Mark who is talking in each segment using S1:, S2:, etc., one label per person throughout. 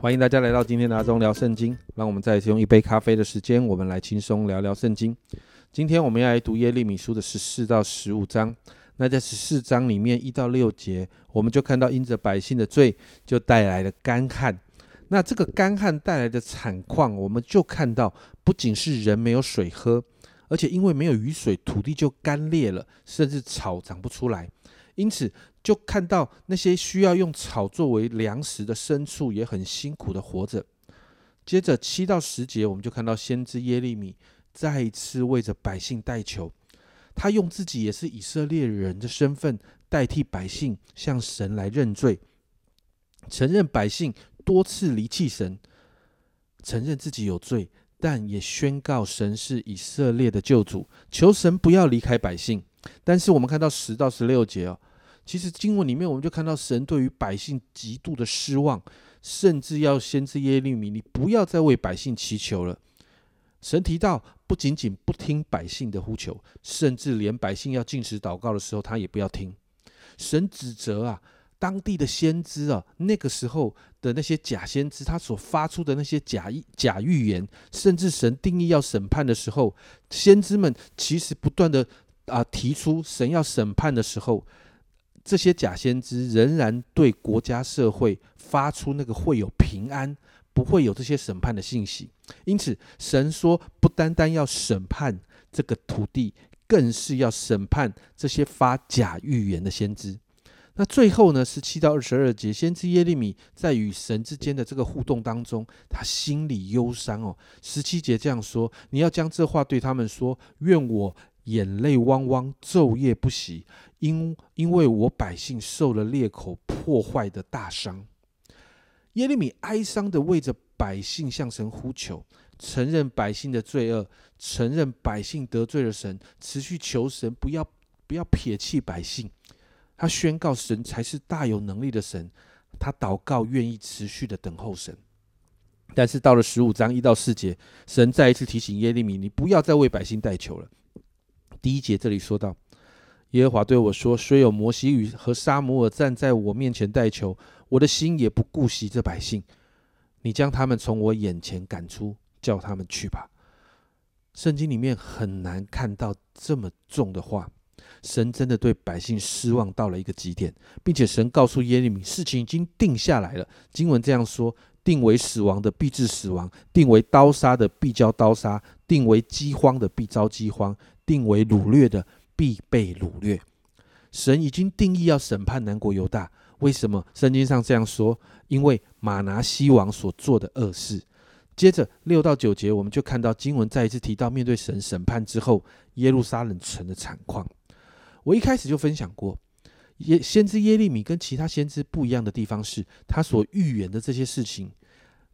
S1: 欢迎大家来到今天的阿忠聊圣经。让我们再次用一杯咖啡的时间，我们来轻松聊聊圣经。今天我们要来读耶利米书的十四到十五章。那在十四章里面一到六节，我们就看到因着百姓的罪，就带来了干旱。那这个干旱带来的惨况，我们就看到不仅是人没有水喝，而且因为没有雨水，土地就干裂了，甚至草长不出来。因此，就看到那些需要用草作为粮食的牲畜也很辛苦的活着。接着七到十节，我们就看到先知耶利米再一次为着百姓代求，他用自己也是以色列人的身份代替百姓向神来认罪，承认百姓多次离弃神，承认自己有罪，但也宣告神是以色列的救主，求神不要离开百姓。但是我们看到十到十六节哦。其实经文里面，我们就看到神对于百姓极度的失望，甚至要先知耶利米，你不要再为百姓祈求了。神提到，不仅仅不听百姓的呼求，甚至连百姓要进食祷告的时候，他也不要听。神指责啊，当地的先知啊，那个时候的那些假先知，他所发出的那些假假预言，甚至神定义要审判的时候，先知们其实不断的啊提出神要审判的时候。这些假先知仍然对国家社会发出那个会有平安、不会有这些审判的信息，因此神说，不单单要审判这个土地，更是要审判这些发假预言的先知。那最后呢，十七到二十二节，先知耶利米在与神之间的这个互动当中，他心里忧伤哦。十七节这样说：“你要将这话对他们说，愿我。”眼泪汪汪，昼夜不息，因因为我百姓受了裂口破坏的大伤。耶利米哀伤的为着百姓向神呼求，承认百姓的罪恶，承认百姓得罪了神，持续求神不要不要撇弃百姓。他宣告神才是大有能力的神，他祷告愿意持续的等候神。但是到了十五章一到四节，神再一次提醒耶利米，你不要再为百姓代求了。第一节这里说到，耶和华对我说：“虽有摩西与和沙姆尔站在我面前代求，我的心也不顾惜这百姓。你将他们从我眼前赶出，叫他们去吧。”圣经里面很难看到这么重的话。神真的对百姓失望到了一个极点，并且神告诉耶利米，事情已经定下来了。经文这样说：“定为死亡的必致死亡，定为刀杀的必遭刀杀，定为饥荒的必遭饥荒。”定为掳掠的必被掳掠，神已经定义要审判南国犹大。为什么圣经上这样说？因为马拿西王所做的恶事。接着六到九节，我们就看到经文再一次提到面对神审判之后，耶路撒冷城的惨况。我一开始就分享过，耶先知耶利米跟其他先知不一样的地方是，他所预言的这些事情。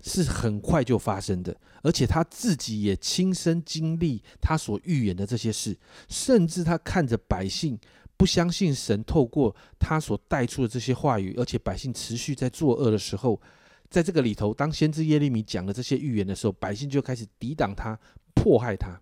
S1: 是很快就发生的，而且他自己也亲身经历他所预言的这些事，甚至他看着百姓不相信神，透过他所带出的这些话语，而且百姓持续在作恶的时候，在这个里头，当先知耶利米讲了这些预言的时候，百姓就开始抵挡他，迫害他。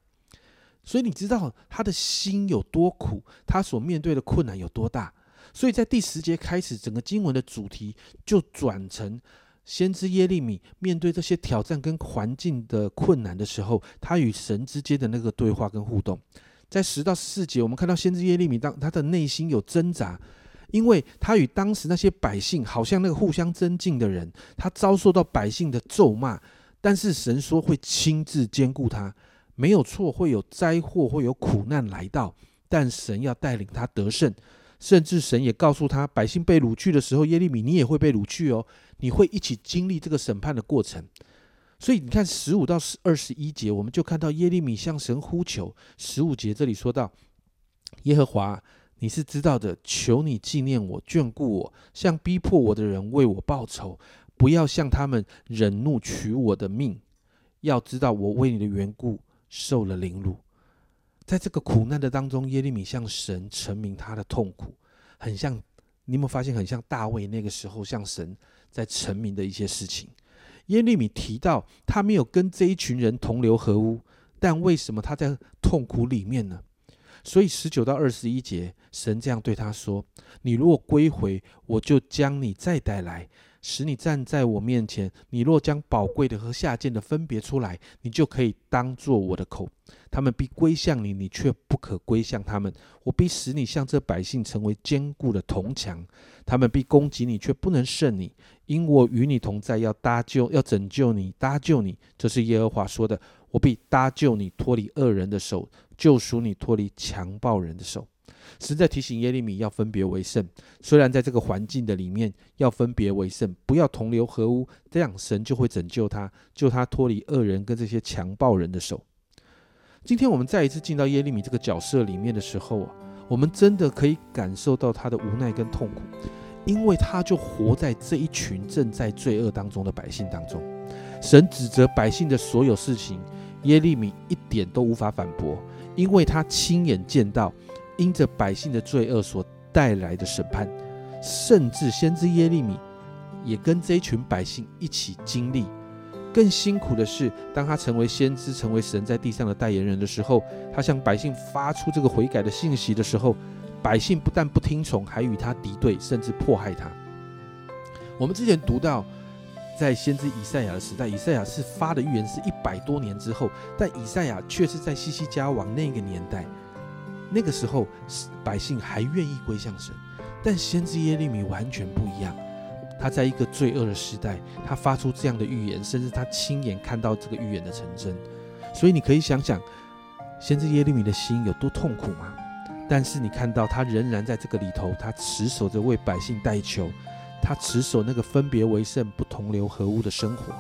S1: 所以你知道他的心有多苦，他所面对的困难有多大。所以在第十节开始，整个经文的主题就转成。先知耶利米面对这些挑战跟环境的困难的时候，他与神之间的那个对话跟互动，在十到四节，我们看到先知耶利米当他的内心有挣扎，因为他与当时那些百姓好像那个互相增进的人，他遭受到百姓的咒骂，但是神说会亲自兼顾他，没有错，会有灾祸，会有苦难来到，但神要带领他得胜。甚至神也告诉他，百姓被掳去的时候，耶利米你也会被掳去哦，你会一起经历这个审判的过程。所以你看十五到十二十一节，我们就看到耶利米向神呼求。十五节这里说到：“耶和华，你是知道的，求你纪念我，眷顾我，向逼迫我的人为我报仇，不要向他们忍怒取我的命。要知道我为你的缘故受了凌辱。”在这个苦难的当中，耶利米向神陈明他的痛苦，很像你有没有发现，很像大卫那个时候向神在陈明的一些事情。耶利米提到他没有跟这一群人同流合污，但为什么他在痛苦里面呢？所以十九到二十一节，神这样对他说：“你如果归回，我就将你再带来，使你站在我面前。你若将宝贵的和下贱的分别出来，你就可以当做我的口。他们必归向你，你却不可归向他们。我必使你向这百姓成为坚固的铜墙。他们必攻击你，却不能胜你，因我与你同在，要搭救，要拯救你，搭救你。这是耶和华说的。我必搭救你，脱离恶人的手，救赎你，脱离强暴人的手。实在提醒耶利米要分别为圣。虽然在这个环境的里面要分别为圣，不要同流合污，这样神就会拯救他，救他脱离恶人跟这些强暴人的手。今天我们再一次进到耶利米这个角色里面的时候啊，我们真的可以感受到他的无奈跟痛苦，因为他就活在这一群正在罪恶当中的百姓当中。神指责百姓的所有事情，耶利米一点都无法反驳，因为他亲眼见到。因着百姓的罪恶所带来的审判，甚至先知耶利米也跟这一群百姓一起经历。更辛苦的是，当他成为先知，成为神在地上的代言人的时候，他向百姓发出这个悔改的信息的时候，百姓不但不听从，还与他敌对，甚至迫害他。我们之前读到，在先知以赛亚的时代，以赛亚是发的预言是一百多年之后，但以赛亚却是在西西家王那个年代。那个时候，百姓还愿意归向神，但先知耶利米完全不一样。他在一个罪恶的时代，他发出这样的预言，甚至他亲眼看到这个预言的成真。所以你可以想想，先知耶利米的心有多痛苦吗？但是你看到他仍然在这个里头，他持守着为百姓代求，他持守那个分别为圣、不同流合污的生活。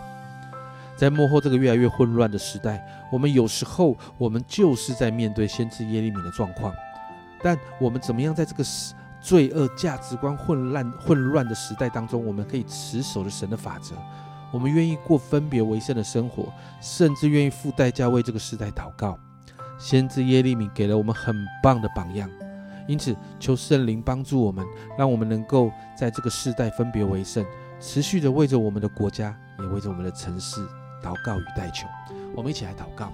S1: 在幕后这个越来越混乱的时代，我们有时候我们就是在面对先知耶利米的状况，但我们怎么样在这个罪恶价值观混乱混乱的时代当中，我们可以持守着神的法则，我们愿意过分别为圣的生活，甚至愿意付代价为这个时代祷告。先知耶利米给了我们很棒的榜样，因此求圣灵帮助我们，让我们能够在这个时代分别为圣，持续的为着我们的国家，也为着我们的城市。祷告与代求，我们一起来祷告。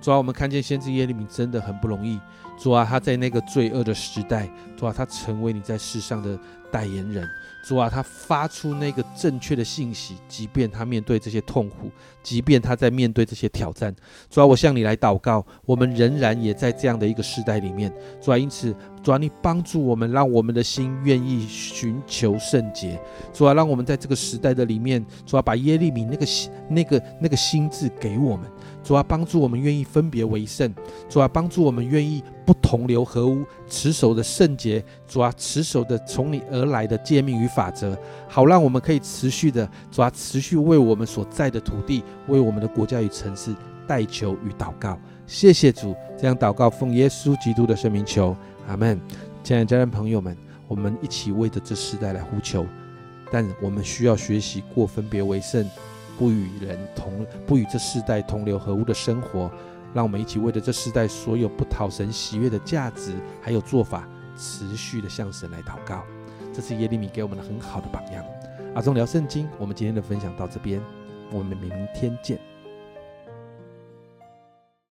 S1: 主啊，我们看见先知耶利米真的很不容易。主啊，他在那个罪恶的时代，主啊，他成为你在世上的代言人。主啊，他发出那个正确的信息，即便他面对这些痛苦，即便他在面对这些挑战。主啊，我向你来祷告，我们仍然也在这样的一个时代里面。主啊，因此，主啊，你帮助我们，让我们的心愿意寻求圣洁。主啊，让我们在这个时代的里面，主啊，把耶利米那个心、那个那个心智给我们。主啊，帮助我们愿意分别为圣。主啊，帮助我们愿意不同流合污，持守的圣洁。主啊，持守的从你而来的诫命与法则，好让我们可以持续的，主啊，持续为我们所在的土地，为我们的国家与城市代求与祷告。谢谢主，这样祷告奉耶稣基督的圣名求，阿门。亲爱的家人朋友们，我们一起为着这时代来呼求，但我们需要学习过分别为圣。不与人同，不与这世代同流合污的生活，让我们一起为着这世代所有不讨神喜悦的价值还有做法，持续的向神来祷告。这是耶利米给我们的很好的榜样。阿忠聊圣经，我们今天的分享到这边，我们明天见。